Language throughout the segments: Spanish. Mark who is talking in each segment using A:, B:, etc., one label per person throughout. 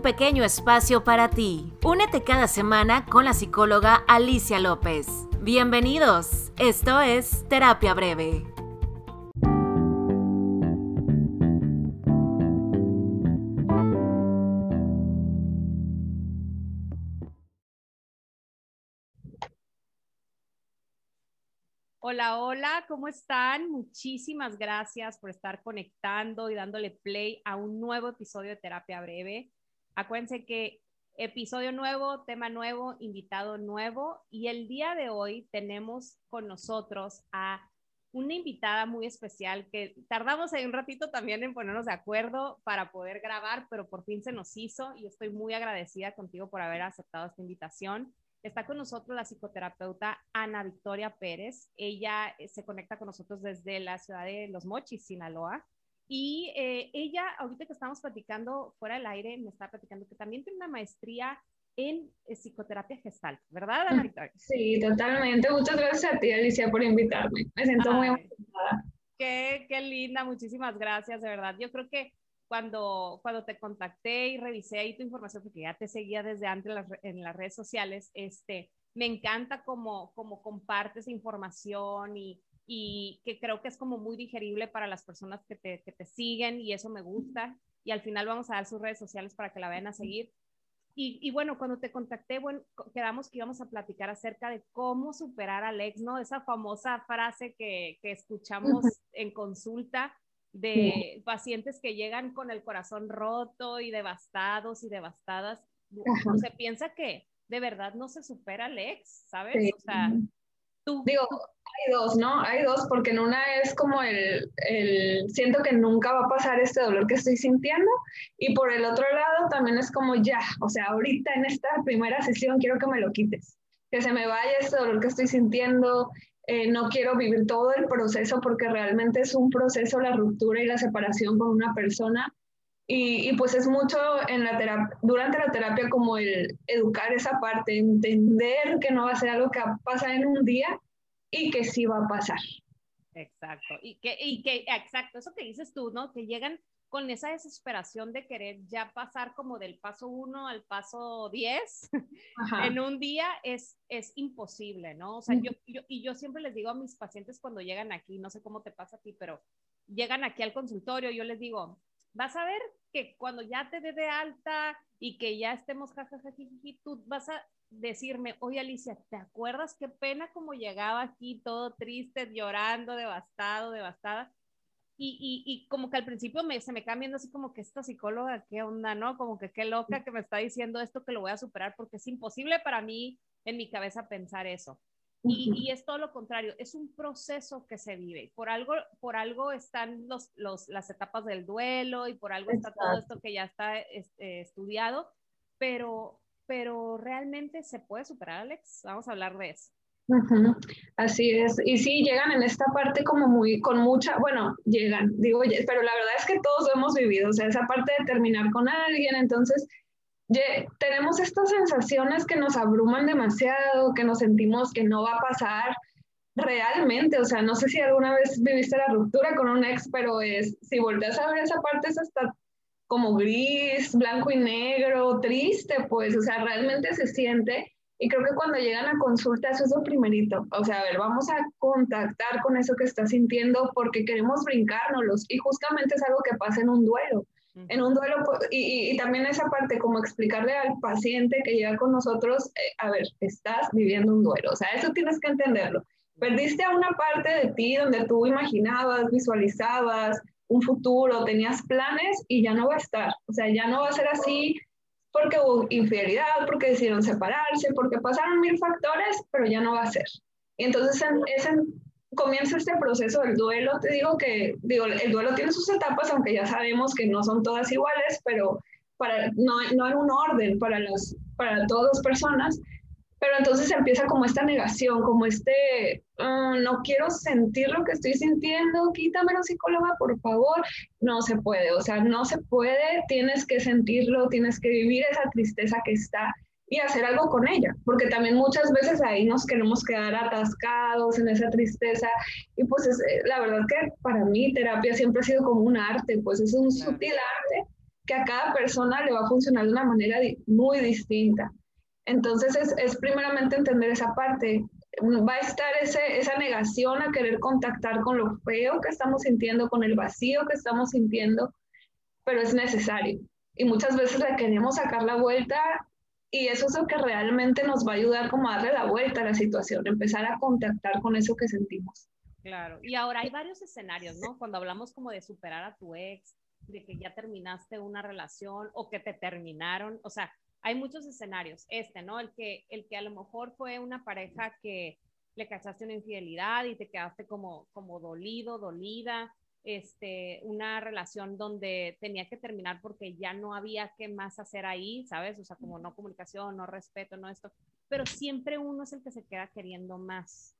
A: pequeño espacio para ti. Únete cada semana con la psicóloga Alicia López. Bienvenidos, esto es Terapia Breve.
B: Hola, hola, ¿cómo están? Muchísimas gracias por estar conectando y dándole play a un nuevo episodio de Terapia Breve. Acuérdense que episodio nuevo, tema nuevo, invitado nuevo y el día de hoy tenemos con nosotros a una invitada muy especial que tardamos ahí un ratito también en ponernos de acuerdo para poder grabar, pero por fin se nos hizo y estoy muy agradecida contigo por haber aceptado esta invitación. Está con nosotros la psicoterapeuta Ana Victoria Pérez. Ella eh, se conecta con nosotros desde la ciudad de Los Mochis, Sinaloa. Y eh, ella, ahorita que estamos platicando fuera del aire, me está platicando que también tiene una maestría en eh, psicoterapia gestal, ¿verdad, Ana Victoria?
C: Sí, totalmente. Muchas gracias a ti, Alicia, por invitarme. Me siento muy emocionada.
B: Qué, qué linda, muchísimas gracias, de verdad. Yo creo que cuando, cuando te contacté y revisé ahí tu información, porque ya te seguía desde antes en las, redes sociales, este, me encanta cómo, cómo compartes información y, y, que creo que es como muy digerible para las personas que te, que te siguen y eso me gusta. Y al final vamos a dar sus redes sociales para que la vayan a seguir. Y, y, bueno, cuando te contacté, bueno, quedamos que íbamos a platicar acerca de cómo superar al ex, ¿no? Esa famosa frase que, que escuchamos en consulta, de pacientes que llegan con el corazón roto y devastados y devastadas. Se piensa que de verdad no se supera el ex, ¿sabes? O sea,
C: tú, Digo, hay dos, ¿no? Hay dos, porque en una es como el, el, siento que nunca va a pasar este dolor que estoy sintiendo, y por el otro lado también es como ya, o sea, ahorita en esta primera sesión quiero que me lo quites, que se me vaya este dolor que estoy sintiendo, eh, no quiero vivir todo el proceso porque realmente es un proceso la ruptura y la separación con una persona. Y, pues es mucho en la terapia, durante la terapia como el educar esa parte, entender que no va a ser algo que pasa en un día y que sí va a pasar.
B: Exacto. Y que, y que, exacto, eso que dices tú, ¿no? Que llegan con esa desesperación de querer ya pasar como del paso 1 al paso 10 en un día es, es imposible, ¿no? O sea, yo, y yo siempre les digo a mis pacientes cuando llegan aquí, no sé cómo te pasa a ti, pero llegan aquí al consultorio, yo les digo, vas a ver que cuando ya te dé de alta y que ya estemos jajajajiji, tú vas a decirme, oye Alicia, ¿te acuerdas qué pena como llegaba aquí todo triste, llorando, devastado, devastada? Y, y, como que al principio me, se me cambia así como que esta psicóloga, qué onda, ¿no? Como que qué loca que me está diciendo esto que lo voy a superar, porque es imposible para mí en mi cabeza pensar eso. Y, y, es todo lo contrario, es un proceso que se vive. Por algo, por algo están los, los, las etapas del duelo y por algo está todo esto que ya está este, estudiado, pero, pero realmente se puede superar, Alex. Vamos a hablar de eso.
C: Así es. Y sí, llegan en esta parte como muy, con mucha, bueno, llegan, digo, pero la verdad es que todos lo hemos vivido, o sea, esa parte de terminar con alguien, entonces tenemos estas sensaciones que nos abruman demasiado, que nos sentimos que no va a pasar realmente, o sea, no sé si alguna vez viviste la ruptura con un ex, pero es, si volteas a ver esa parte es hasta como gris, blanco y negro, triste, pues, o sea, realmente se siente y creo que cuando llegan a consulta, eso es lo primerito. O sea, a ver, vamos a contactar con eso que está sintiendo porque queremos brincárnoslos. Y justamente es algo que pasa en un duelo. En un duelo, y, y, también esa parte, como explicarle al paciente que llega con nosotros, eh, a ver, estás viviendo un duelo. O sea, eso tienes que entenderlo. Perdiste a una parte de ti donde tú imaginabas, visualizabas un futuro, tenías planes y ya no va a estar. O sea, ya no va a ser así porque hubo infidelidad, porque decidieron separarse, porque pasaron mil factores, pero ya no va a ser. Y entonces comienza este proceso del duelo. Te digo que digo, el duelo tiene sus etapas, aunque ya sabemos que no son todas iguales, pero para, no, no en un orden para, las, para todas las personas. Pero entonces empieza como esta negación, como este, ah, no quiero sentir lo que estoy sintiendo, quítamelo psicóloga, por favor. No se puede, o sea, no se puede, tienes que sentirlo, tienes que vivir esa tristeza que está y hacer algo con ella, porque también muchas veces ahí nos queremos quedar atascados en esa tristeza y pues es, eh, la verdad que para mí terapia siempre ha sido como un arte, pues es un sutil arte que a cada persona le va a funcionar de una manera muy distinta. Entonces es, es primeramente entender esa parte. Va a estar ese, esa negación a querer contactar con lo feo que estamos sintiendo, con el vacío que estamos sintiendo, pero es necesario. Y muchas veces le queremos sacar la vuelta y eso es lo que realmente nos va a ayudar como a darle la vuelta a la situación, empezar a contactar con eso que sentimos.
B: Claro, y ahora hay varios escenarios, ¿no? Cuando hablamos como de superar a tu ex, de que ya terminaste una relación o que te terminaron, o sea, hay muchos escenarios. Este, ¿no? El que, el que a lo mejor fue una pareja que le cachaste una infidelidad y te quedaste como, como dolido, dolida, este, una relación donde tenía que terminar porque ya no había qué más hacer ahí, ¿sabes? O sea, como no comunicación, no respeto, no esto, pero siempre uno es el que se queda queriendo más.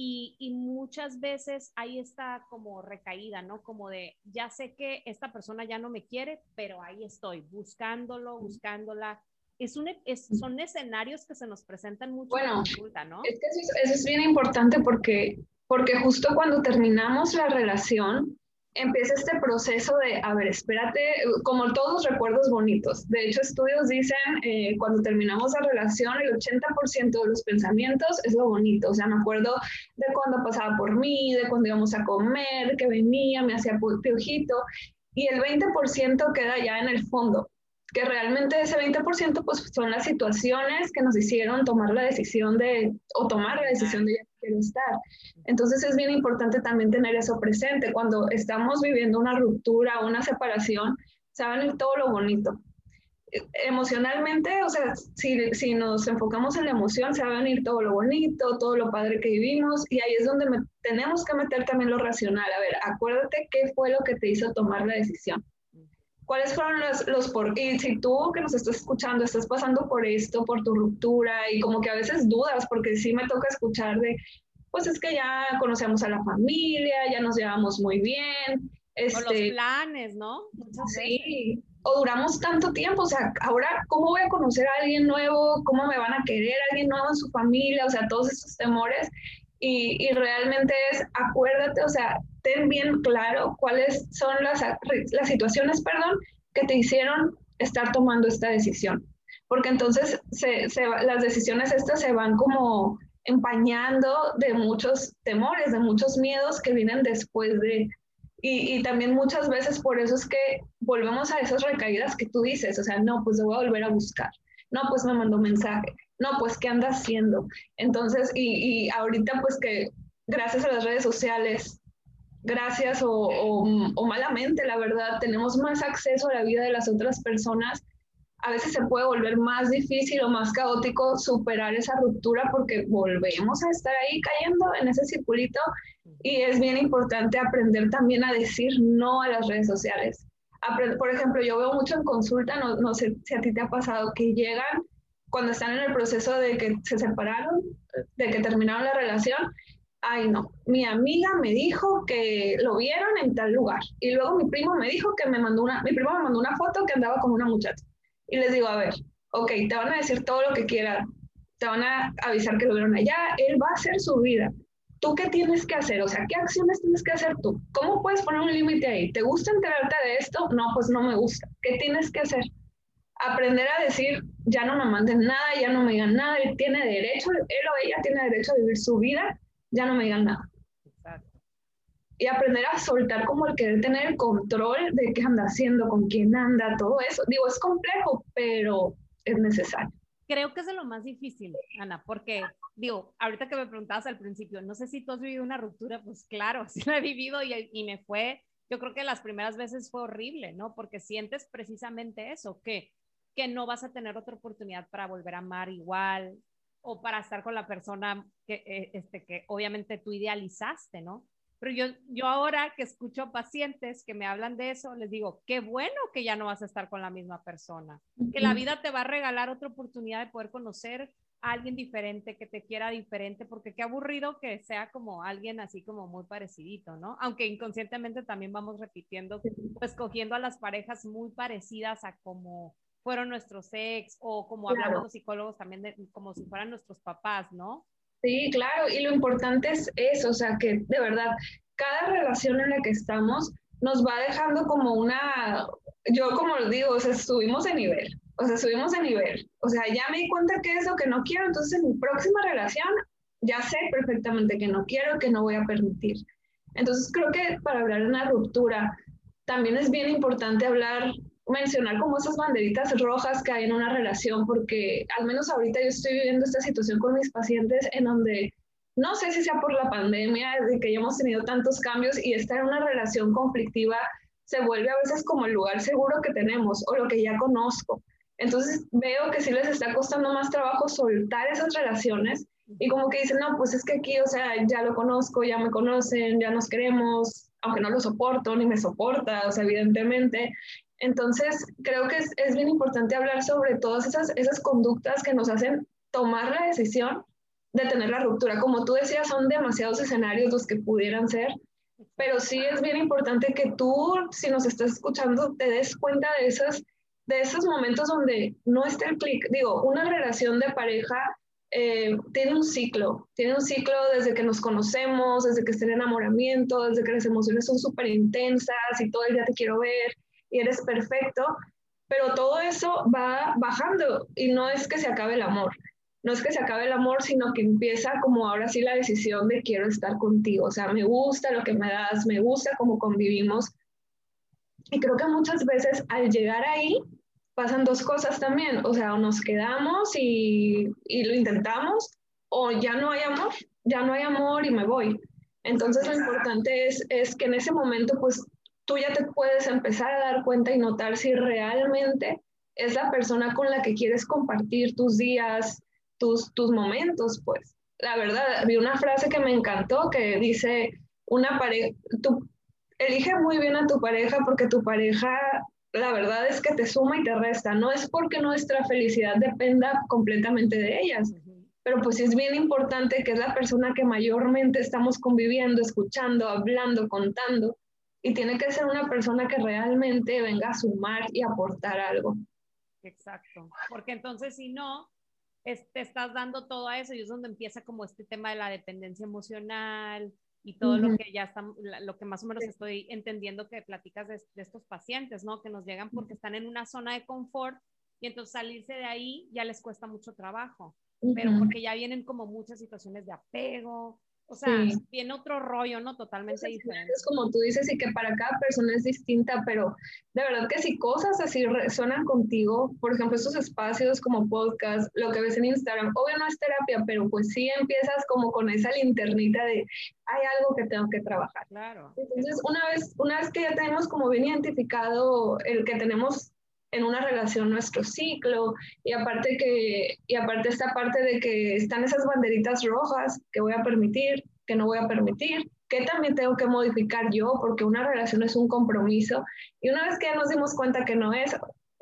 B: Y, y, muchas veces ahí está como recaída, ¿no? Como de, ya sé que esta persona ya no me quiere, pero ahí estoy, buscándolo, buscándola. Es un, es, son escenarios que se nos presentan mucho
C: bueno, ¿no? Es que eso es, eso es bien importante porque porque justo cuando terminamos la relación, empieza este proceso de, a ver, espérate, como todos los recuerdos bonitos. De hecho, estudios dicen, eh, cuando terminamos la relación, el 80% de los pensamientos es lo bonito. O sea, me acuerdo de cuando pasaba por mí, de cuando íbamos a comer, que venía, me hacía piojito, y el 20% queda ya en el fondo que realmente ese 20% pues son las situaciones que nos hicieron tomar la decisión de, o tomar la decisión de quiero estar. Entonces es bien importante también tener eso presente. Cuando estamos viviendo una ruptura una separación, venir todo lo bonito. Emocionalmente, o sea, si, si nos enfocamos en la emoción, se va a venir todo lo bonito, todo lo padre que vivimos, y ahí es donde tenemos que meter también lo racional. A ver, acuérdate qué fue lo que te hizo tomar la decisión ¿Cuáles fueron los, los por y si tú que nos estás escuchando estás pasando por esto, por tu ruptura y como que a veces dudas porque sí me toca escuchar de, pues es que ya conocemos a la familia, ya nos llevamos muy bien.
B: Este, o los este planes, ¿no?
C: sí, o duramos tanto tiempo, o sea, ahora, ¿cómo voy a conocer a alguien nuevo? ¿Cómo me van a querer alguien nuevo en su familia? O sea, todos esos temores. Y, y realmente es, acuérdate, o sea, ten bien claro cuáles son las, las situaciones, perdón, que te hicieron estar tomando esta decisión. Porque entonces se, se, las decisiones estas se van como empañando de muchos temores, de muchos miedos que vienen después de... Y, y, también muchas veces por eso es que volvemos a esas recaídas que tú dices, o sea, no, pues lo voy a volver a buscar, no, pues me mandó mensaje, no, pues qué anda haciendo. Entonces, y, y ahorita pues que gracias a las redes sociales gracias o, malamente, la verdad, tenemos más acceso a la vida de las otras personas, a veces se puede volver más difícil o más caótico superar esa ruptura porque volvemos a estar ahí cayendo en ese circulito y es bien importante aprender también a decir no a las redes sociales. Por ejemplo, yo veo mucho en consulta, no, no sé si a ti te ha pasado, que llegan cuando están en el proceso de que se separaron, de que terminaron la relación ay no, mi amiga me dijo que lo vieron en tal lugar y luego mi primo me dijo que me mandó una, mi primo me mandó una foto que andaba con una muchacha y les digo, a ver, ok, te van a decir todo lo que quieran, te van a avisar que lo vieron allá, él va a hacer su vida. ¿Tú qué tienes que hacer? O sea, ¿qué acciones tienes que hacer tú? ¿Cómo puedes poner un límite ahí? ¿Te gusta enterarte de esto? No, pues no me gusta. ¿Qué tienes que hacer? Aprender a decir, ya no me manden nada, ya no me digan nada, él tiene derecho, él o ella tiene derecho a vivir su vida ya no me digan nada. Y aprender a soltar como el querer tener el control de qué anda haciendo, con quién anda, todo eso. Digo, es complejo, pero es necesario.
B: Creo que es de lo más difícil, Ana, porque digo, ahorita que me preguntabas al principio, no sé si tú has vivido una ruptura, pues claro, sí la he vivido y, y me fue, yo creo que las primeras veces fue horrible, ¿no? Porque sientes precisamente eso, que, que no vas a tener otra oportunidad para volver a amar igual, o para estar con la persona que, eh, este, que obviamente tú idealizaste, ¿no? Pero yo, yo ahora que escucho pacientes que me hablan de eso, les digo, qué bueno que ya no vas a estar con la misma persona, que la vida te va a regalar otra oportunidad de poder conocer a alguien diferente, que te quiera diferente, porque qué aburrido que sea como alguien así como muy parecidito, ¿no? Aunque inconscientemente también vamos repitiendo, pues cogiendo a las parejas muy parecidas a como fueron nuestros ex o como hablamos los psicólogos también de, como si fueran nuestros papás, ¿no?
C: Sí, claro, y lo importante es eso, o sea, que de verdad, cada relación en la que estamos nos va dejando como una, yo como digo, o sea, subimos de nivel, o sea, subimos de nivel, o sea, ya me di cuenta que es lo que no quiero, entonces en mi próxima relación ya sé perfectamente que no quiero, que no voy a permitir. Entonces creo que para hablar de una ruptura también es bien importante hablar, mencionar como esas banderitas rojas que hay en una relación, porque al menos ahorita yo estoy viviendo esta situación con mis pacientes en donde no sé si sea por la pandemia, de que ya hemos tenido tantos cambios y estar en una relación conflictiva se vuelve a veces como el lugar seguro que tenemos o lo que ya conozco. Entonces veo que sí les está costando más trabajo soltar esas relaciones y como que dicen, no, pues es que aquí, o sea, ya lo conozco, ya me conocen, ya nos queremos, aunque no lo soporto, ni me soporta, o sea, evidentemente. Entonces, creo que es, es bien importante hablar sobre todas esas, esas conductas que nos hacen tomar la decisión de tener la ruptura. Como tú decías, son demasiados escenarios los que pudieran ser, pero sí es bien importante que tú, si nos estás escuchando, te des cuenta de, esas, de esos momentos donde no está el clic. Digo, una relación de pareja eh, tiene un ciclo, tiene un ciclo desde que nos conocemos, desde que está el enamoramiento, desde que las emociones son súper intensas y todo el día te quiero ver y eres perfecto, pero todo eso va bajando y no es que se acabe el amor, no es que se acabe el amor, sino que empieza como ahora sí la decisión de quiero estar contigo, o sea, me gusta lo que me das, me gusta cómo convivimos. Y creo que muchas veces al llegar ahí, pasan dos cosas también, o sea, o nos quedamos y, y, lo intentamos, o ya no hay amor, ya no hay amor y me voy. Entonces lo importante es, es que en ese momento, pues tú ya te puedes empezar a dar cuenta y notar si realmente es la persona con la que quieres compartir tus días, tus, tus momentos, pues. La verdad, vi una frase que me encantó que dice, una pareja, tú elige muy bien a tu pareja porque tu pareja la verdad es que te suma y te resta. No es porque nuestra felicidad dependa completamente de ellas, pero pues es bien importante que es la persona que mayormente estamos conviviendo, escuchando, hablando, contando, y tiene que ser una persona que realmente venga a sumar y aportar algo.
B: Exacto, porque entonces si no, te estás dando todo a eso y es donde empieza como este tema de la dependencia emocional, y todo lo que ya está, lo que más o menos estoy entendiendo que platicas de, estos pacientes, ¿no? Que nos llegan porque están en una zona de confort y entonces salirse de ahí ya les cuesta mucho trabajo, pero porque ya vienen como muchas situaciones de apego, o sea, tiene otro rollo, ¿no? Totalmente diferente.
C: Es como tú dices y que para cada persona es distinta, pero de verdad que si cosas así resuenan contigo, por ejemplo, estos espacios como podcast, lo que ves en Instagram, obvio no es terapia, pero pues sí empiezas como con esa linternita de hay algo que tengo que trabajar.
B: Claro.
C: Entonces, una vez, una vez que ya tenemos como bien identificado el que tenemos en una relación nuestro ciclo y aparte que y aparte esta parte de que están esas banderitas rojas que voy a permitir, que no voy a permitir, que también tengo que modificar yo porque una relación es un compromiso y una vez que nos dimos cuenta que no es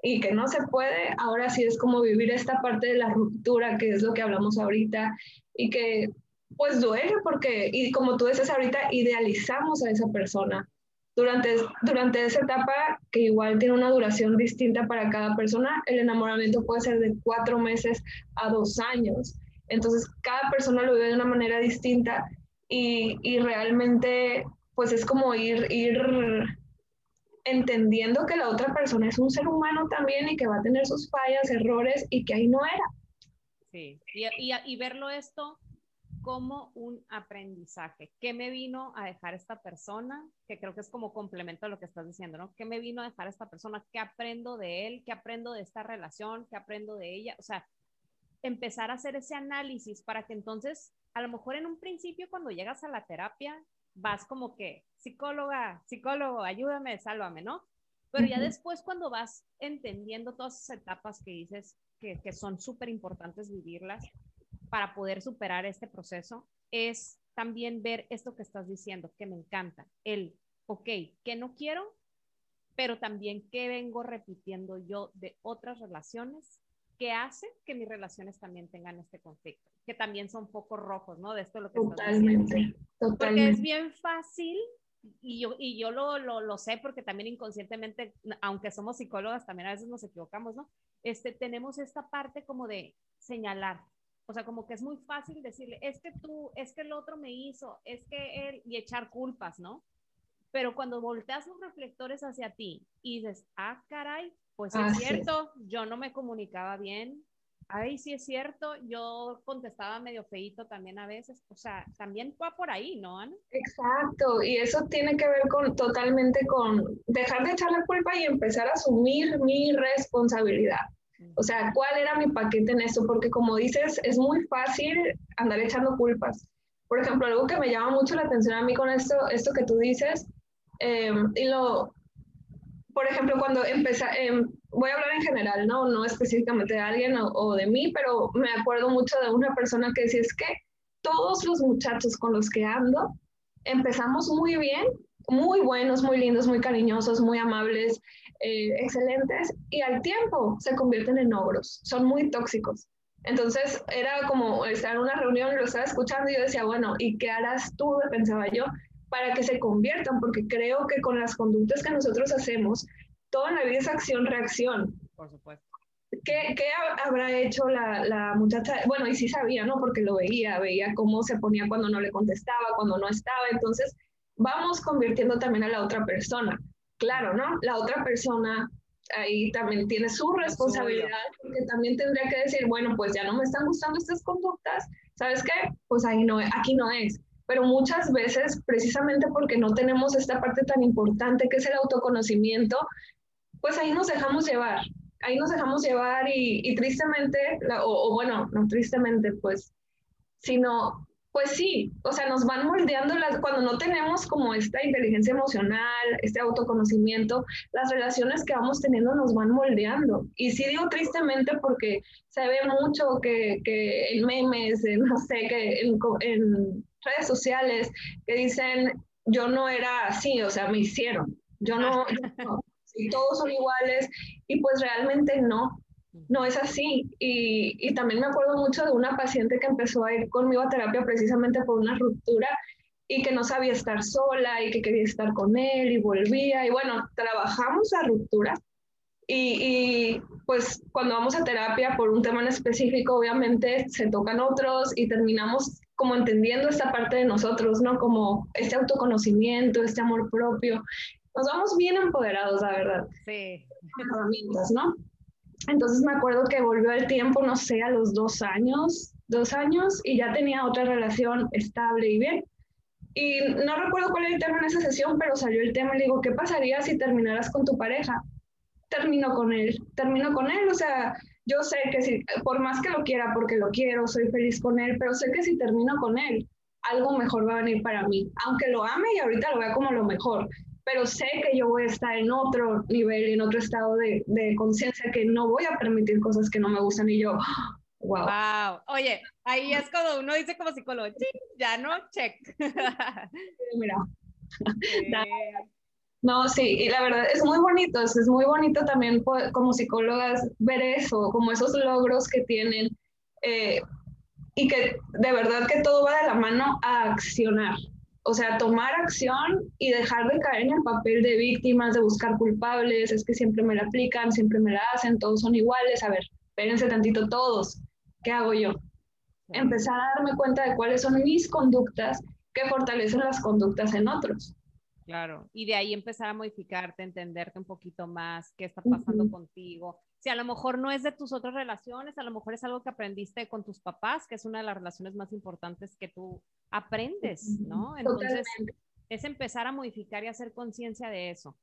C: y que no se puede, ahora sí es como vivir esta parte de la ruptura que es lo que hablamos ahorita y que pues duele porque y como tú dices ahorita idealizamos a esa persona durante, durante esa etapa, que igual tiene una duración distinta para cada persona, el enamoramiento puede ser de cuatro meses a dos años. Entonces, cada persona lo vive de una manera distinta y, y realmente, pues es como ir, ir entendiendo que la otra persona es un ser humano también y que va a tener sus fallas, errores y que ahí no era.
B: Sí, y, y, y verlo esto como un aprendizaje. ¿Qué me vino a dejar esta persona? Que creo que es como complemento a lo que estás diciendo, ¿no? ¿Qué me vino a dejar esta persona? ¿Qué aprendo de él? ¿Qué aprendo de esta relación? ¿Qué aprendo de ella? O sea, empezar a hacer ese análisis para que entonces, a lo mejor en un principio cuando llegas a la terapia, vas como que, psicóloga, psicólogo, ayúdame, sálvame, ¿no? Pero ya después cuando vas entendiendo todas esas etapas que dices que, que son súper importantes vivirlas, para poder superar este proceso es también ver esto que estás diciendo, que me encanta, el, ok, que no quiero, pero también que vengo repitiendo yo de otras relaciones que hace que mis relaciones también tengan este conflicto, que también son focos rojos, ¿no? De esto lo que
C: totalmente, estás diciendo. Totalmente.
B: Porque es bien fácil, y yo, y yo lo, lo, lo, sé porque también inconscientemente, aunque somos psicólogas, también a veces nos equivocamos, ¿no? Este, tenemos esta parte como de señalar, o sea, como que es muy fácil decirle, es que tú, es que el otro me hizo, es que él, y echar culpas, ¿no? pero cuando volteas los reflectores hacia ti y dices, ah, caray, pues es cierto, yo no me comunicaba bien, ay, sí es cierto, yo contestaba medio feito también a veces, o sea, también va por ahí, ¿no, Ana?
C: Exacto, y eso tiene que ver con totalmente con dejar de echar la culpa y empezar a asumir mi responsabilidad. O sea, ¿cuál era mi paquete en esto? Porque como dices, es muy fácil andar echando culpas. Por ejemplo, algo que me llama mucho la atención a mí con esto, esto que tú dices, eh, y lo, por ejemplo, cuando empecé, eh, voy a hablar en general, no, no específicamente de alguien o, de mí, pero me acuerdo mucho de una persona que decía, es que todos los muchachos con los que ando empezamos muy bien, muy buenos, muy lindos, muy cariñosos, muy amables, eh, excelentes, y al tiempo se convierten en ogros, son muy tóxicos. Entonces era como estar en una reunión y lo estaba escuchando y yo decía, bueno, ¿y qué harás tú? Pensaba yo, para que se conviertan, porque creo que con las conductas que nosotros hacemos, todo en la vida es acción-reacción.
B: Por supuesto.
C: ¿Qué, ¿Qué, habrá hecho la, la, muchacha? Bueno, y sí sabía, ¿no? Porque lo veía, veía cómo se ponía cuando no le contestaba, cuando no estaba. Entonces, vamos convirtiendo también a la otra persona. Claro, ¿no? La otra persona ahí también tiene su responsabilidad, porque también tendría que decir, bueno, pues ya no me están gustando estas conductas, ¿sabes qué? Pues ahí no, aquí no es. Pero muchas veces, precisamente porque no tenemos esta parte tan importante que es el autoconocimiento, pues ahí nos dejamos llevar, ahí nos dejamos llevar y, tristemente, o, o, bueno, no tristemente, pues, sino pues sí, o sea, nos van moldeando las, cuando no tenemos como esta inteligencia emocional, este autoconocimiento, las relaciones que vamos teniendo nos van moldeando. Y sí digo tristemente porque se ve mucho que, que en memes, no sé, que en, en redes sociales, que dicen, yo no era así, o sea, me hicieron, yo no, yo no y todos son iguales, y pues realmente no no es así. Y, y, también me acuerdo mucho de una paciente que empezó a ir conmigo a terapia precisamente por una ruptura y que no sabía estar sola y que quería estar con él y volvía. Y bueno, trabajamos la ruptura. Y, y pues cuando vamos a terapia por un tema en específico, obviamente se tocan otros y terminamos como entendiendo esta parte de nosotros, ¿no? Como este autoconocimiento, este amor propio. Nos vamos bien empoderados, la verdad.
B: Sí.
C: Herramientas, ¿no? Entonces me acuerdo que volvió el tiempo, no sé, a los dos años, dos años, y ya tenía otra relación estable y bien. Y no recuerdo cuál era el tema en esa sesión, pero salió el tema y le digo, ¿qué pasaría si terminaras con tu pareja? Termino con él, termino con él, o sea, yo sé que si, por más que lo quiera, porque lo quiero, soy feliz con él, pero sé que si termino con él, algo mejor va a venir para mí, aunque lo ame y ahorita lo vea como lo mejor, pero sé que yo voy a estar en otro nivel, en otro estado de, de conciencia, que no voy a permitir cosas que no me gustan y yo, wow.
B: Wow. Oye, ahí es cuando uno dice como psicólogo, ya no, check.
C: Mira. No, sí, y la verdad es muy bonito, es, es muy bonito también como psicólogas ver eso, como esos logros que tienen eh, y que de verdad que todo va de la mano a accionar, o sea, tomar acción y dejar de caer en el papel de víctimas, de buscar culpables, es que siempre me la aplican, siempre me la hacen, todos son iguales, a ver, espérense tantito todos, ¿qué hago yo? Empezar a darme cuenta de cuáles son mis conductas que fortalecen las conductas en otros.
B: Claro, y de ahí empezar a modificarte, entenderte un poquito más, qué está pasando contigo. Si a lo mejor no es de tus otras relaciones, a lo mejor es algo que aprendiste con tus papás, que es una de las relaciones más importantes que tú aprendes, ¿no? Entonces, es empezar a modificar y hacer conciencia de eso.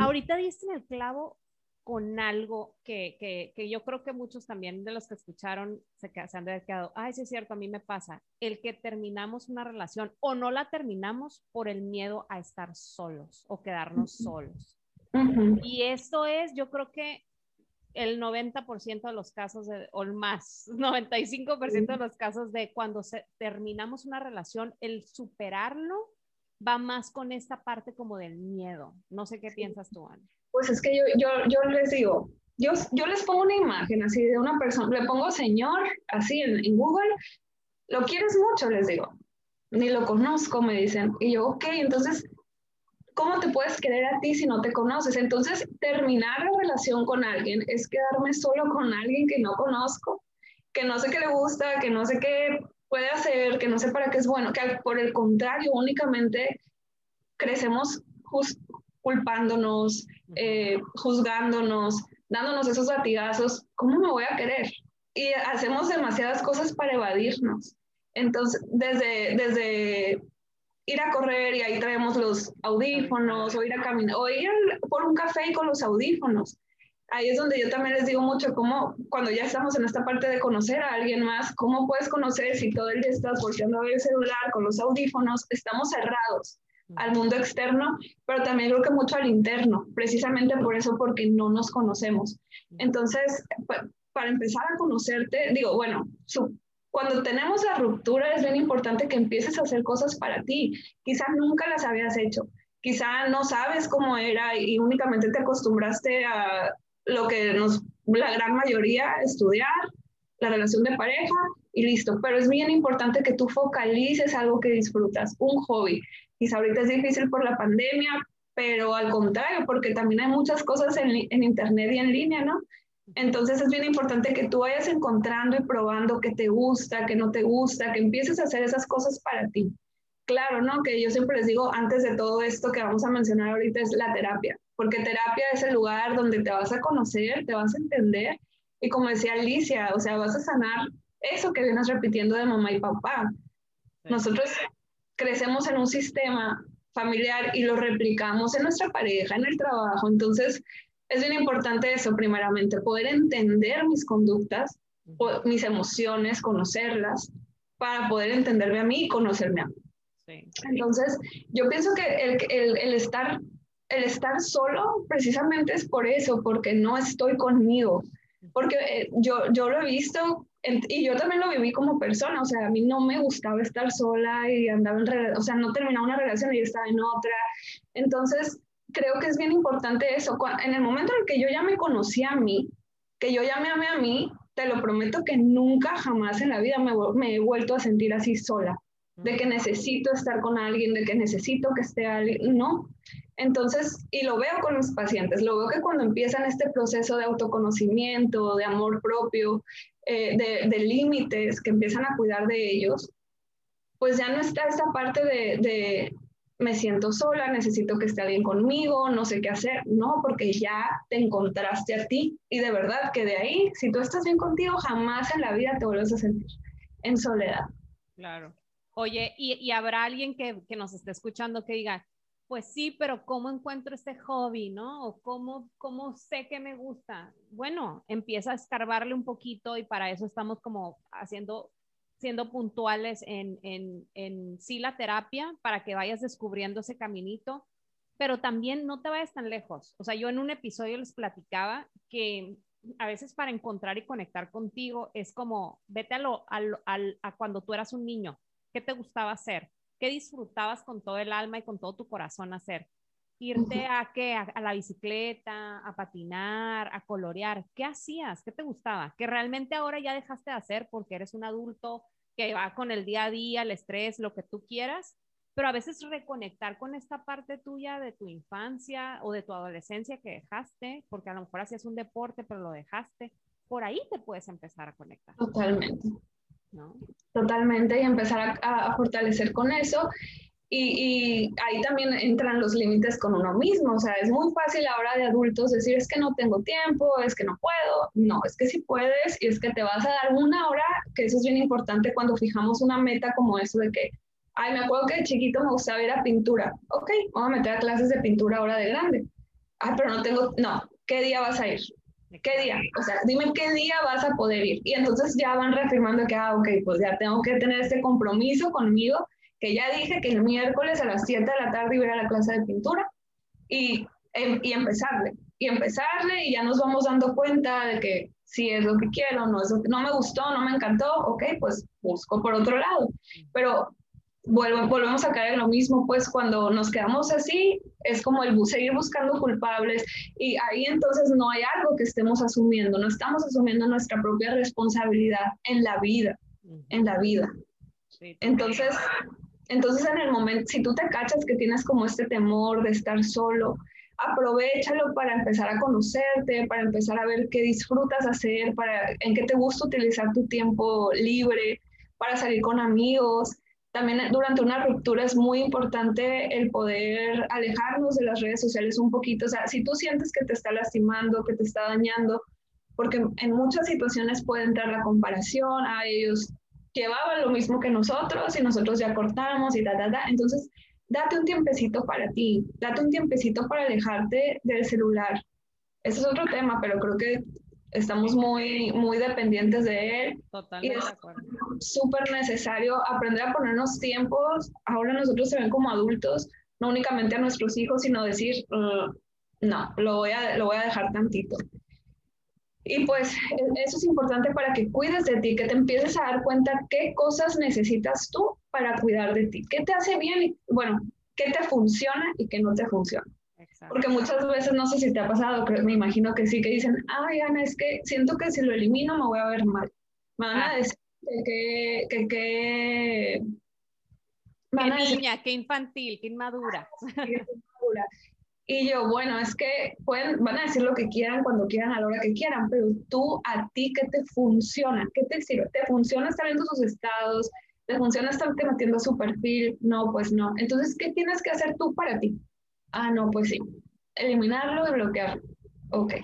B: Ahorita diste en el clavo con algo que, que, que, yo creo que muchos también de los que escucharon se, se han quedado, ay, sí es cierto, a mí me pasa, el que terminamos una relación o no la terminamos por el miedo a estar solos o quedarnos solos. Y esto es, yo creo que el 90% de los casos, de, o más, 95% de los casos de cuando se, terminamos una relación, el superarlo va más con esta parte como del miedo. No sé qué piensas tú, Ana.
C: Pues es que yo, yo, yo les digo, yo, yo les pongo una imagen así de una persona, le pongo señor así en, en Google, lo quieres mucho, les digo, ni lo conozco, me dicen. Y yo, ok, entonces ¿cómo te puedes querer a ti si no te conoces? Entonces, terminar la relación con alguien es quedarme solo con alguien que no conozco, que no sé qué le gusta, que no sé qué puede hacer, que no sé para qué es bueno, que por el contrario, únicamente crecemos culpándonos, eh, juzgándonos, dándonos esos latigazos, ¿cómo me voy a querer? Y hacemos demasiadas cosas para evadirnos. Entonces, desde, desde ir a correr y ahí traemos los audífonos, o ir a caminar, o ir por un café con los audífonos. Ahí es donde yo también les digo mucho cómo, cuando ya estamos en esta parte de conocer a alguien más, cómo puedes conocer si todo el día estás volteando a ver el celular con los audífonos, estamos cerrados al mundo externo, pero también creo que mucho al interno, precisamente por eso, porque no nos conocemos. Entonces, para empezar a conocerte, digo, bueno, cuando tenemos la ruptura es bien importante que empieces a hacer cosas para ti. Quizás nunca las habías hecho, quizá no sabes cómo era y únicamente te acostumbraste a lo que nos, la gran mayoría, estudiar, la relación de pareja y listo. Pero es bien importante que tú focalices algo que disfrutas, un hobby. Quizá ahorita es difícil por la pandemia, pero al contrario, porque también hay muchas cosas en internet y en línea, ¿no? Entonces es bien importante que tú vayas encontrando y probando qué te gusta, qué no te gusta, que empieces a hacer esas cosas para ti. Claro, ¿no? Que yo siempre les digo, antes de todo esto que vamos a mencionar ahorita es la terapia, porque terapia es el lugar donde te vas a conocer, te vas a entender y como decía Alicia, o sea, vas a sanar eso que vienes repitiendo de mamá y papá. Nosotros crecemos en un sistema familiar y lo replicamos en nuestra pareja, en el trabajo. Entonces, es bien importante eso, primeramente, poder entender mis conductas, mis emociones, conocerlas, para poder entenderme a mí y conocerme a mí. Entonces, yo pienso que el, el, el, estar, el estar solo precisamente es por eso, porque no estoy conmigo. Porque eh, yo, yo lo he visto y yo también lo viví como persona, o sea, a mí no me gustaba estar sola y andaba en, o sea, no terminaba una relación y yo estaba en otra. Entonces, creo que es bien importante eso. En el momento en el que yo ya me conocí a mí, que yo ya me amé a mí, te lo prometo que nunca jamás en la vida me, me he vuelto a sentir así sola, de que necesito estar con alguien, de que necesito que esté alguien, no. Entonces, y lo veo con los pacientes, lo veo que cuando empiezan este proceso de autoconocimiento, de amor propio, eh, de, límites, que empiezan a cuidar de ellos, pues ya no está esta parte de, de, me siento sola, necesito que esté alguien conmigo, no sé qué hacer, no, porque ya te encontraste a ti y de verdad que de ahí, si tú estás bien contigo, jamás en la vida te vuelves a sentir en soledad.
B: Claro. Oye, y, habrá alguien que, que nos esté escuchando que diga, pues sí, pero ¿cómo encuentro este hobby, no? O cómo, cómo sé que me gusta. Bueno, empieza a escarbarle un poquito y para eso estamos como haciendo, siendo puntuales en, en, en sí la terapia, para que vayas descubriendo ese caminito, pero también no te vayas tan lejos. O sea, yo en un episodio les platicaba que a veces para encontrar y conectar contigo es como, vete a, lo, a, a cuando tú eras un niño, ¿qué te gustaba hacer? ¿Qué disfrutabas con todo el alma y con todo tu corazón hacer? Irte a qué? A, la bicicleta, a patinar, a colorear. ¿Qué hacías? ¿Qué te gustaba? Que realmente ahora ya dejaste de hacer porque eres un adulto que va con el día a día, el estrés, lo que tú quieras, pero a veces reconectar con esta parte tuya de tu infancia o de tu adolescencia que dejaste, porque a lo mejor hacías un deporte, pero lo dejaste, por ahí te puedes empezar a conectar.
C: Totalmente. Totalmente, y empezar a, fortalecer con eso. Y, ahí también entran los límites con uno mismo. O sea, es muy fácil ahora de adultos decir es que no tengo tiempo, es que no puedo. No, es que sí puedes y es que te vas a dar una hora, que eso es bien importante cuando fijamos una meta como eso de que, ay, me acuerdo que de chiquito me gustaba ir a pintura. Ok, vamos a meter a clases de pintura ahora de grande. Ah, pero no tengo, no, ¿qué día vas a ir? ¿Qué día? O sea, dime qué día vas a poder ir. Y entonces ya van reafirmando que, ah, ok, pues ya tengo que tener este compromiso conmigo, que ya dije que el miércoles a las 7 de la tarde iba a la clase de pintura y, em, y empezarle. Y empezarle y ya nos vamos dando cuenta de que si es lo que quiero, no es lo que no me gustó, no me encantó, ok, pues busco por otro lado. Pero volvemos a caer en lo mismo, pues cuando nos quedamos así, es como el seguir buscando culpables y ahí entonces no hay algo que estemos asumiendo, no estamos asumiendo nuestra propia responsabilidad en la vida, en la vida. Entonces, entonces en el momento, si tú te cachas que tienes como este temor de estar solo, aprovechalo para empezar a conocerte, para empezar a ver qué disfrutas hacer, para en qué te gusta utilizar tu tiempo libre, para salir con amigos, también durante una ruptura es muy importante el poder alejarnos de las redes sociales un poquito. O sea, si tú sientes que te está lastimando, que te está dañando, porque en muchas situaciones puede entrar la comparación, a ellos llevaban lo mismo que nosotros y nosotros ya cortamos y ta, ta, ta. Entonces, date un tiempecito para ti, date un tiempecito para alejarte del celular. Ese es otro tema, pero creo que estamos muy, muy dependientes de él.
B: Totalmente
C: de acuerdo. Súper necesario aprender a ponernos tiempos. Ahora nosotros se ven como adultos, no únicamente a nuestros hijos, sino decir, mm, no, lo voy, a, lo voy a dejar tantito. Y pues e, eso es importante para que cuides de ti, que te empieces a dar cuenta qué cosas necesitas tú para cuidar de ti, qué te hace bien y, bueno, qué te funciona y qué no te funciona. Porque muchas veces, no sé si te ha pasado, pero me imagino que sí, que dicen, ay, Ana, es que siento que si lo elimino me voy a ver mal. Me van a decir que, que, que,
B: qué niña, qué infantil, qué inmadura.
C: Y yo, bueno, es que pueden, van a decir lo que quieran cuando quieran, a la hora que quieran, pero tú, a ti, ¿qué te funciona? ¿Qué te sirve? ¿Te funciona estar viendo sus estados? ¿Te funciona estar metiendo su perfil? No, pues no. Entonces, ¿qué tienes que hacer tú para ti? Ah, no, pues sí. Eliminarlo y bloquearlo. Ok,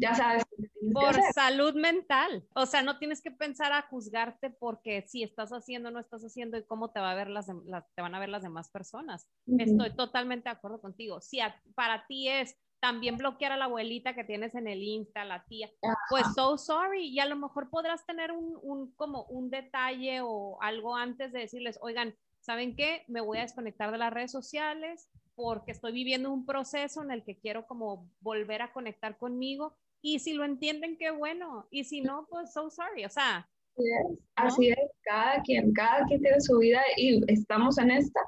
C: ya sabes.
B: Por salud mental. O sea, no tienes que pensar a juzgarte porque si estás haciendo o no estás haciendo y cómo te, va a ver las, te van a ver las demás personas. Estoy totalmente de acuerdo contigo. Si para ti es también bloquear a la abuelita que tienes en el Insta, la tía, pues so sorry. Y a lo mejor podrás tener un, un, como un detalle o algo antes de decirles, oigan, ¿saben qué? Me voy a desconectar de las redes sociales porque estoy viviendo un proceso en el que quiero como volver a conectar conmigo. Y si lo entienden, qué bueno. Y si no, pues so sorry. O sea.
C: Así es, cada quien, cada quien tiene su vida y estamos en esta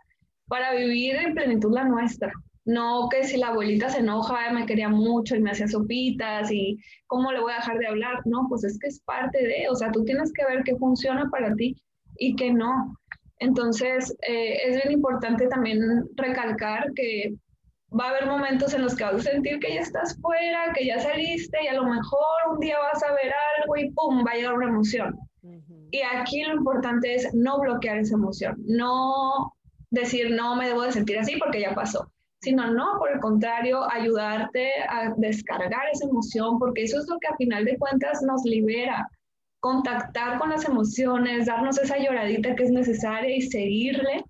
C: para vivir en plenitud la nuestra. No que si la abuelita se enoja, me quería mucho y me hacía sopitas y cómo le voy a dejar de hablar. No, pues es que es parte de, o sea, tú tienes que ver qué funciona para ti y qué no. Entonces, eh, es bien importante también recalcar que va a haber momentos en los que vas a sentir que ya estás fuera, que ya saliste y a lo mejor un día vas a ver algo y ¡pum! va a llegar una emoción. Y aquí lo importante es no bloquear esa emoción, no decir no me debo de sentir así porque ya pasó, sino no, por el contrario, ayudarte a descargar esa emoción porque eso es lo que a final de cuentas nos libera contactar con las emociones, darnos esa lloradita que es necesaria y seguirle.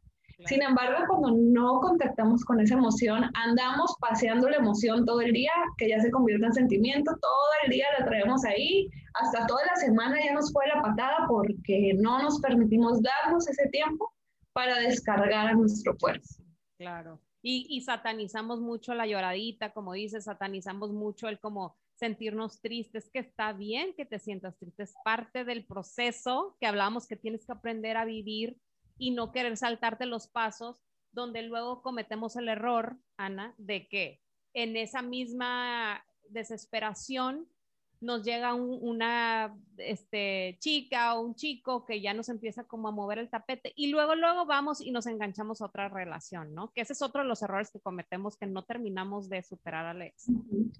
C: Sin embargo, cuando no contactamos con esa emoción, andamos paseando la emoción todo el día, que ya se convierte en sentimiento, todo el día la traemos ahí, hasta toda la semana ya nos fue la patada porque no nos permitimos darnos ese tiempo para descargar a nuestro cuerpo.
B: Claro. Y, y satanizamos mucho la lloradita, como dices, satanizamos mucho el como sentirnos tristes, que está bien que te sientas triste, es parte del proceso que hablamos que tienes que aprender a vivir y no querer saltarte los pasos, donde luego cometemos el error, Ana, de que en esa misma desesperación nos llega una este, chica o un chico que ya nos empieza como a mover el tapete y luego, luego vamos y nos enganchamos a otra relación, ¿no? Que ese es otro de los errores que cometemos que no terminamos de superar, Alex.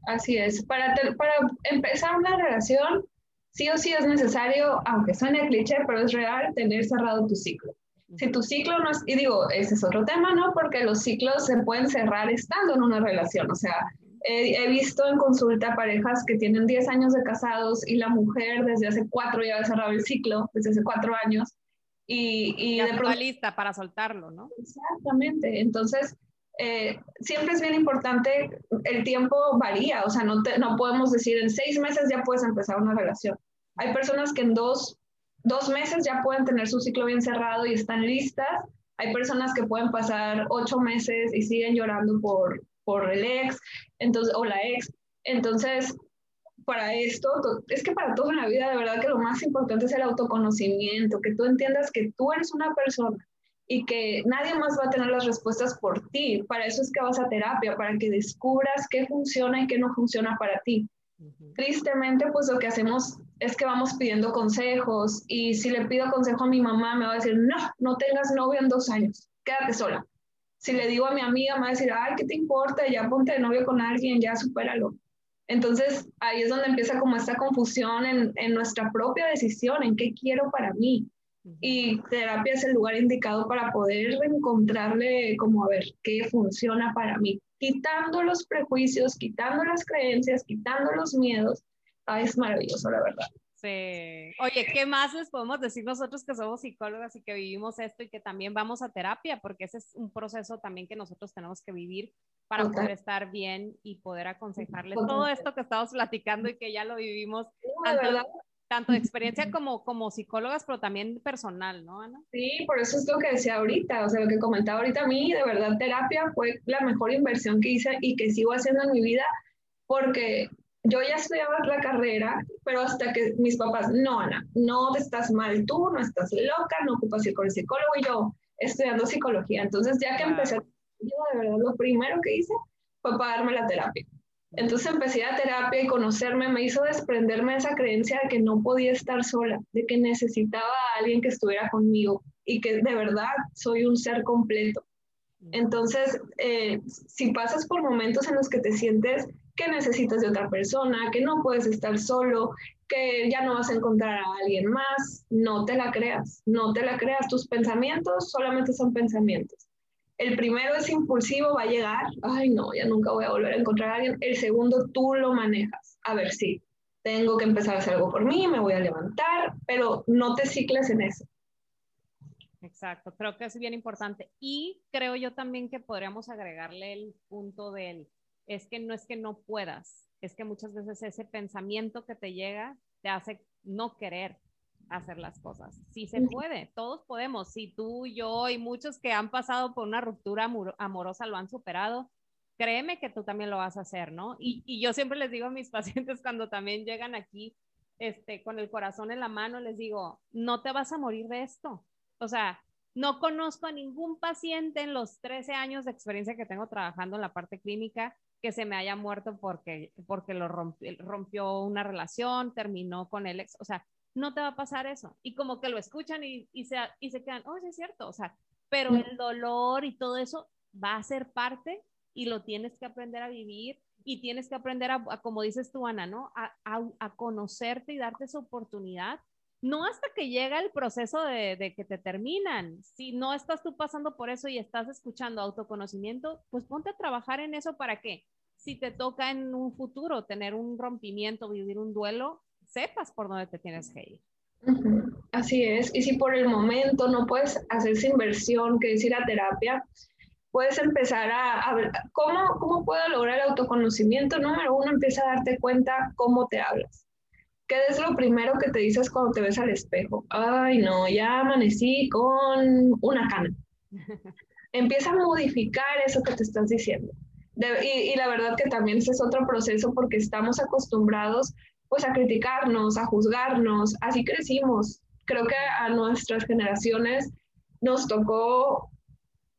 C: Así es. Para, para empezar una relación, sí o sí es necesario, aunque suene cliché, pero es real, tener cerrado tu ciclo. Si tu ciclo no es, y digo, ese es otro tema, ¿no? Porque los ciclos se pueden cerrar estando en una relación, o sea, He, visto en consulta parejas que tienen 10 años de casados y la mujer desde hace cuatro ya ha cerrado el ciclo, desde hace cuatro años. Y, y
B: ya de pronto, lista para soltarlo, ¿no?
C: Exactamente. Entonces, eh, siempre es bien importante, el tiempo varía, o sea, no, no podemos decir en seis meses ya puedes empezar una relación. Hay personas que en dos, dos meses ya pueden tener su ciclo bien cerrado y están listas. Hay personas que pueden pasar ocho meses y siguen llorando por, por el ex, entonces, o la ex. Entonces, para esto, es que para todo en la vida, de verdad que lo más importante es el autoconocimiento, que tú entiendas que tú eres una persona y que nadie más va a tener las respuestas por ti. Para eso es que vas a terapia, para que descubras qué funciona y qué no funciona para ti. Tristemente, pues lo que hacemos es que vamos pidiendo consejos y si le pido consejo a mi mamá, me va a decir, no, no tengas novio en dos años, quédate sola. Si le digo a mi amiga, me va a decir, ay, ¿qué te importa? Ya ponte de novio con alguien, ya supéralo. Entonces ahí es donde empieza como esta confusión en, en nuestra propia decisión, en qué quiero para mí. Y terapia es el lugar indicado para poder encontrarle como a ver qué funciona para mí, quitando los prejuicios, quitando las creencias, quitando los miedos. Ah, es maravilloso, la verdad.
B: Sí. Oye, ¿qué más les podemos decir nosotros que somos psicólogas y que vivimos esto y que también vamos a terapia? Porque ese es un proceso también que nosotros tenemos que vivir para poder estar bien y poder aconsejarles todo esto que estamos platicando y que ya lo vivimos tanto, de experiencia como, como psicólogas, pero también personal, ¿no, Ana?
C: Sí, por eso es lo que decía ahorita, o sea, lo que comentaba ahorita a mí, de verdad, terapia fue la mejor inversión que hice y que sigo haciendo en mi vida porque yo ya estudiaba la carrera, pero hasta que mis papás, no, Ana, no estás mal tú, no estás loca, no ocupas ir con el psicólogo, y yo estudiando psicología. Entonces, ya que empecé, yo de verdad lo primero que hice fue pagarme la terapia. Entonces empecé a terapia y conocerme me hizo desprenderme de esa creencia de que no podía estar sola, de que necesitaba a alguien que estuviera conmigo y que de verdad soy un ser completo. Entonces, eh, si pasas por momentos en los que te sientes que necesitas de otra persona, que no puedes estar solo, que ya no vas a encontrar a alguien más, no te la creas, no te la creas, tus pensamientos solamente son pensamientos. El primero es impulsivo, va a llegar, ay no, ya nunca voy a volver a encontrar a alguien. El segundo tú lo manejas, a ver si tengo que empezar a hacer algo por mí, me voy a levantar, pero no te cicles en eso.
B: Exacto, creo que es bien importante. Y creo yo también que podríamos agregarle el punto del es que no es que no puedas, es que muchas veces ese pensamiento que te llega te hace no querer hacer las cosas. Sí se puede, todos podemos. Si tú, yo y muchos que han pasado por una ruptura amorosa lo han superado, créeme que tú también lo vas a hacer, ¿no? Y, y, yo siempre les digo a mis pacientes cuando también llegan aquí este, con el corazón en la mano, les digo, no te vas a morir de esto. O sea, no conozco a ningún paciente en los 13 años de experiencia que tengo trabajando en la parte clínica que se me haya muerto porque, porque lo rompió, una relación, terminó con el ex, o sea, no te va a pasar eso. Y como que lo escuchan y, y, se, y se quedan, oh, es cierto, o sea, pero el dolor y todo eso va a ser parte y lo tienes que aprender a vivir y tienes que aprender a, como dices tú, Ana, ¿no? A, a, a, conocerte y darte esa oportunidad. No hasta que llega el proceso de, de, que te terminan. Si no estás tú pasando por eso y estás escuchando autoconocimiento, pues ponte a trabajar en eso para qué? si te toca en un futuro tener un rompimiento, vivir un duelo, sepas por dónde te tienes que ir.
C: Así es. Y si por el momento no puedes hacer esa inversión que es ir a terapia, puedes empezar a, ver ¿cómo, cómo puedo lograr el autoconocimiento. Número uno, empieza a darte cuenta cómo te hablas. ¿Qué es lo primero que te dices cuando te ves al espejo? Ay, no, ya amanecí con una cana. empieza a modificar eso que te estás diciendo y, la verdad que también ese es otro proceso porque estamos acostumbrados pues a criticarnos, a juzgarnos, así crecimos. Creo que a nuestras generaciones nos tocó,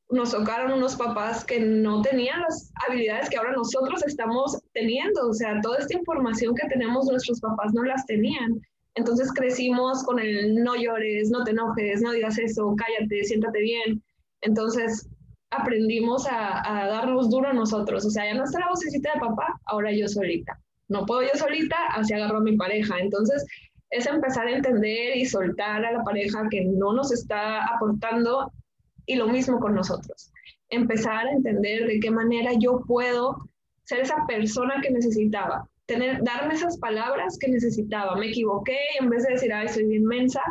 C: nos tocaron unos papás que no tenían las habilidades que ahora nosotros estamos teniendo, o sea, toda esta información que tenemos nuestros papás no las tenían. Entonces crecimos con el no llores, no te enojes, no digas eso, cállate, siéntate bien. Entonces, aprendimos a, darnos duro a nosotros. O sea, ya no está la vocecita de papá, ahora yo solita. No puedo yo solita, así agarro a mi pareja. Entonces, es empezar a entender y soltar a la pareja que no nos está aportando y lo mismo con nosotros. Empezar a entender de qué manera yo puedo ser esa persona que necesitaba, tener, darme esas palabras que necesitaba. Me equivoqué y en vez de decir, ay, soy inmensa,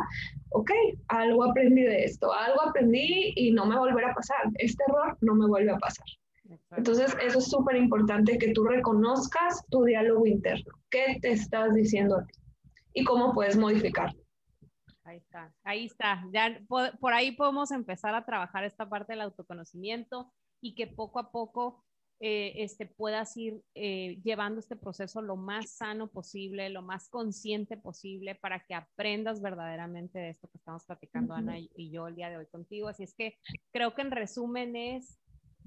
C: ok, algo aprendí de esto, algo aprendí y no me volverá a pasar. Este error no me vuelve a pasar. Entonces, eso es súper importante que tú reconozcas tu diálogo interno. ¿Qué te estás diciendo a ti? Y cómo puedes modificarlo.
B: Ahí está, ahí está. Ya por ahí podemos empezar a trabajar esta parte del autoconocimiento y que poco a poco eh, este, puedas ir eh, llevando este proceso lo más sano posible, lo más consciente posible para que aprendas verdaderamente de esto que estamos platicando Ana y, yo el día de hoy contigo. Así es que creo que en resumen es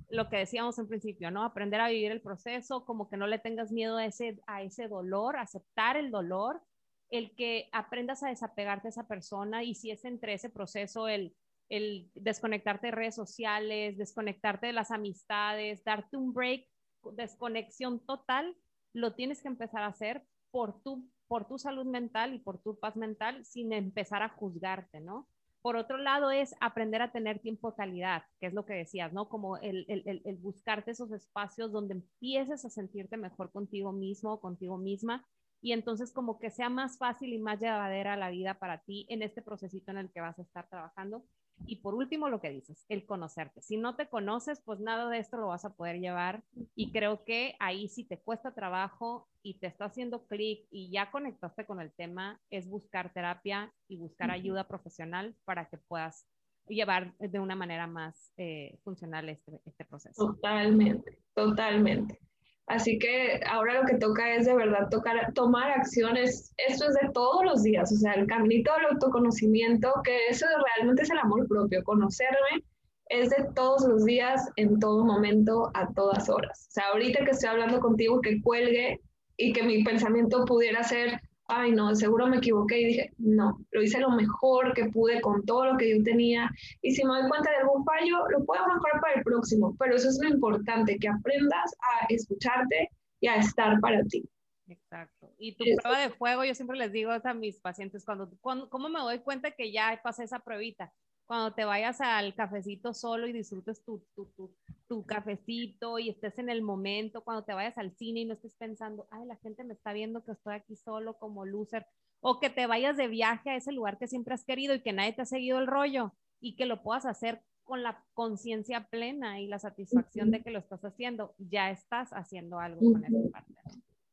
B: lo que decíamos en principio, ¿no? Aprender a vivir el proceso, como que no le tengas miedo a ese, a ese dolor, aceptar el dolor, el que aprendas a desapegarte a esa persona y si es entre ese proceso el el desconectarte de redes sociales, desconectarte de las amistades, darte un break, desconexión total, lo tienes que empezar a hacer por tu, por tu salud mental y por tu paz mental sin empezar a juzgarte, ¿no? Por otro lado es aprender a tener tiempo calidad, que es lo que decías, ¿no? Como el, el, el buscarte esos espacios donde empieces a sentirte mejor contigo mismo, contigo misma, y entonces como que sea más fácil y más llevadera la vida para ti en este procesito en el que vas a estar trabajando. Y por último, lo que dices, el conocerte. Si no te conoces, pues nada de esto lo vas a poder llevar. Y creo que ahí si te cuesta trabajo y te está haciendo clic y ya conectaste con el tema, es buscar terapia y buscar ayuda profesional para que puedas llevar de una manera más eh, funcional este, este proceso.
C: Totalmente, totalmente. Así que ahora lo que toca es de verdad tocar, tomar acciones. Esto es de todos los días, o sea, el caminito del autoconocimiento, que eso realmente es el amor propio. Conocerme es de todos los días, en todo momento, a todas horas. O sea, ahorita que estoy hablando contigo, que cuelgue y que mi pensamiento pudiera ser, ay no, seguro me equivoqué y dije, no, lo hice lo mejor que pude con todo lo que yo tenía y si me doy cuenta de algún fallo, lo puedo mejorar para el próximo, pero eso es lo importante, que aprendas a escucharte y a estar para ti.
B: Exacto. Y tu prueba de fuego, yo siempre les digo a mis pacientes, cuando, cuando, ¿cómo me doy cuenta que ya pasé esa pruebita? Cuando te vayas al cafecito solo y disfrutes tu, tu, tu, tu, cafecito y estés en el momento, cuando te vayas al cine y no estés pensando, ay, la gente me está viendo que estoy aquí solo como loser, o que te vayas de viaje a ese lugar que siempre has querido y que nadie te ha seguido el rollo y que lo puedas hacer con la conciencia plena y la satisfacción de que lo estás haciendo, ya estás haciendo algo con esa parte.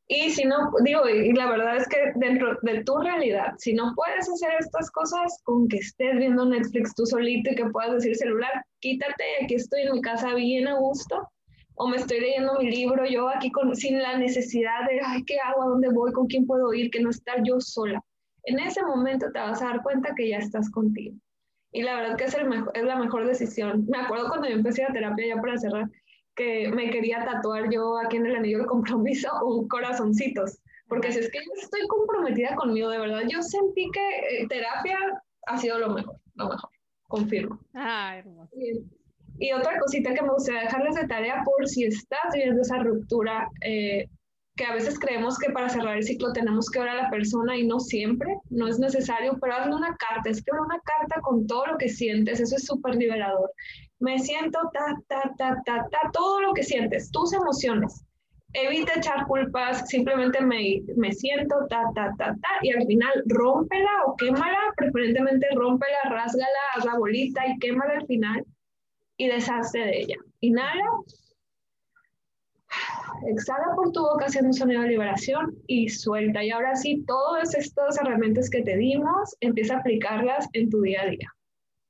C: Y si no, digo, y la verdad es que dentro de tu realidad, si no puedes hacer estas cosas con que estés viendo Netflix tú solito y que puedas decir celular, quítate, aquí estoy en mi casa bien a gusto, o me estoy leyendo mi libro yo aquí con, sin la necesidad de, ay, ¿qué hago? ¿A dónde voy? ¿Con quién puedo ir? Que no estar yo sola. En ese momento te vas a dar cuenta que ya estás contigo. Y la verdad que es, el es la mejor decisión. Me acuerdo cuando yo empecé la terapia, ya para cerrar, que me quería tatuar yo aquí en el anillo de compromiso un corazoncitos, porque si es que yo estoy comprometida conmigo, de verdad, yo sentí que eh, terapia ha sido lo mejor, lo mejor, confirmo.
B: Ah, hermoso.
C: Y, otra cosita que me gustaría dejarles de tarea por si estás viviendo esa ruptura, eh, que a veces creemos que para cerrar el ciclo tenemos que ver a la persona y no siempre, no es necesario, pero hazle una carta, escribe una carta con todo lo que sientes, eso es súper liberador me siento ta, ta, ta, ta, ta, todo lo que sientes, tus emociones. Evita echar culpas, simplemente me, me siento ta, ta, ta, ta, y al final rómpela o quémala, preferentemente rómpela, rásgala, haz la bolita y quémala al final y deshazte de ella. Inhala, exhala por tu boca haciendo un sonido de liberación y suelta. Y ahora sí, todas estas herramientas que te dimos, empieza a aplicarlas en tu día a día.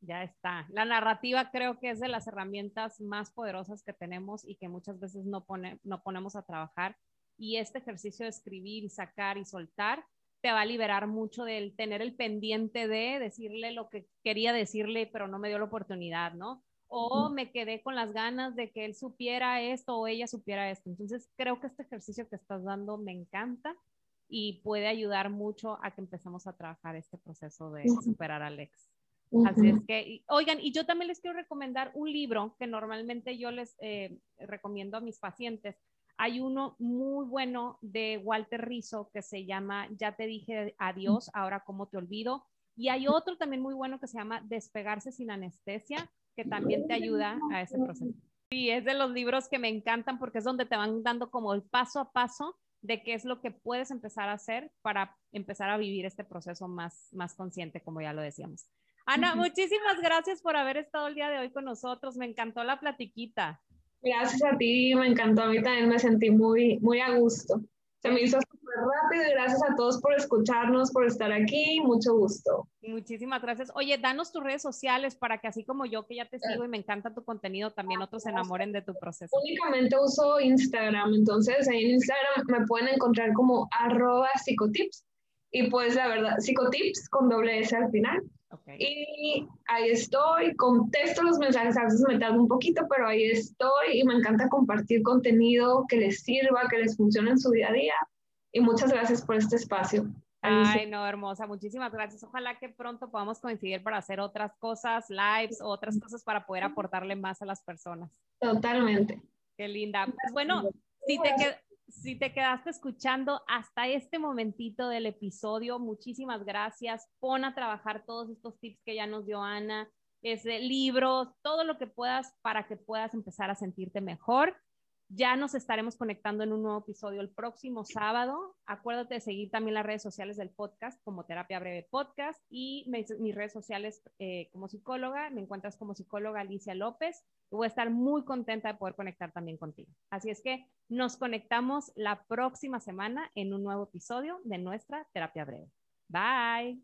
B: Ya está. La narrativa creo que es de las herramientas más poderosas que tenemos y que muchas veces no, pone, no ponemos a trabajar. Y este ejercicio de escribir y sacar y soltar te va a liberar mucho del tener el pendiente de decirle lo que quería decirle, pero no me dio la oportunidad, ¿no? O me quedé con las ganas de que él supiera esto o ella supiera esto. Entonces, creo que este ejercicio que estás dando me encanta y puede ayudar mucho a que empecemos a trabajar este proceso de superar Alex. Así es que, oigan, y yo también les quiero recomendar un libro que normalmente yo les eh, recomiendo a mis pacientes. Hay uno muy bueno de Walter Rizzo que se llama Ya te dije adiós, ahora cómo te olvido. Y hay otro también muy bueno que se llama Despegarse sin anestesia, que también te ayuda a ese proceso. Y es de los libros que me encantan porque es donde te van dando como el paso a paso de qué es lo que puedes empezar a hacer para empezar a vivir este proceso más, más consciente, como ya lo decíamos. Ana, muchísimas gracias por haber estado el día de hoy con nosotros. Me encantó la platiquita.
C: Gracias a ti, me encantó. A mí también me sentí muy, muy a gusto. Se me hizo súper rápido y gracias a todos por escucharnos, por estar aquí. Mucho gusto.
B: Muchísimas gracias. Oye, danos tus redes sociales para que así como yo que ya te sigo y me encanta tu contenido, también otros se enamoren de tu proceso.
C: Únicamente uso Instagram, entonces ahí en Instagram me pueden encontrar como arroba psicotips y pues la verdad, psicotips con doble S al final. Y ahí estoy, contesto los mensajes, a veces me tardo un poquito, pero ahí estoy y me encanta compartir contenido que les sirva, que les funcione en su día a día. Y muchas gracias por este espacio.
B: Ay, no, hermosa, muchísimas gracias. Ojalá que pronto podamos coincidir para hacer otras cosas, lives, otras cosas para poder aportarle más a las personas.
C: Totalmente.
B: Qué linda. Pues bueno, si te, si te quedaste escuchando hasta este momentito del episodio, muchísimas gracias. Pon a trabajar todos estos tips que ya nos dio Ana, ese libros, todo lo que puedas para que puedas empezar a sentirte mejor. Ya nos estaremos conectando en un nuevo episodio el próximo sábado. Acuérdate de seguir también las redes sociales del podcast como Terapia Breve Podcast y mis, redes sociales eh, como psicóloga. Me encuentras como psicóloga Alicia López. voy a estar muy contenta de poder conectar también contigo. Así es que nos conectamos la próxima semana en un nuevo episodio de nuestra Terapia Breve. Bye.